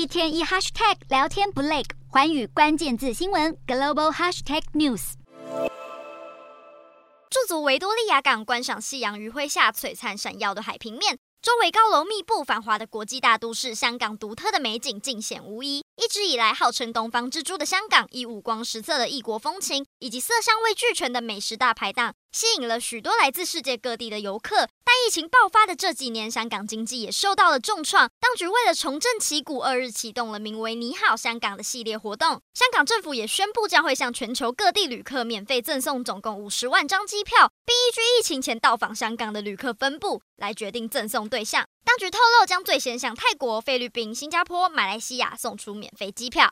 一天一 hashtag 聊天不累，寰宇关键字新闻 global hashtag news。驻足维多利亚港，观赏夕阳余晖下璀璨闪耀的海平面。周围高楼密布、繁华的国际大都市，香港独特的美景尽显无遗。一直以来号称“东方之珠”的香港，以五光十色的异国风情以及色香味俱全的美食大排档，吸引了许多来自世界各地的游客。但疫情爆发的这几年，香港经济也受到了重创。当局为了重振旗鼓，二日启动了名为“你好，香港”的系列活动。香港政府也宣布将会向全球各地旅客免费赠送总共五十万张机票，并依据疫情前到访香港的旅客分布来决定赠送对象。当局透露，将最先向泰国、菲律宾、新加坡、马来西亚送出免费机票。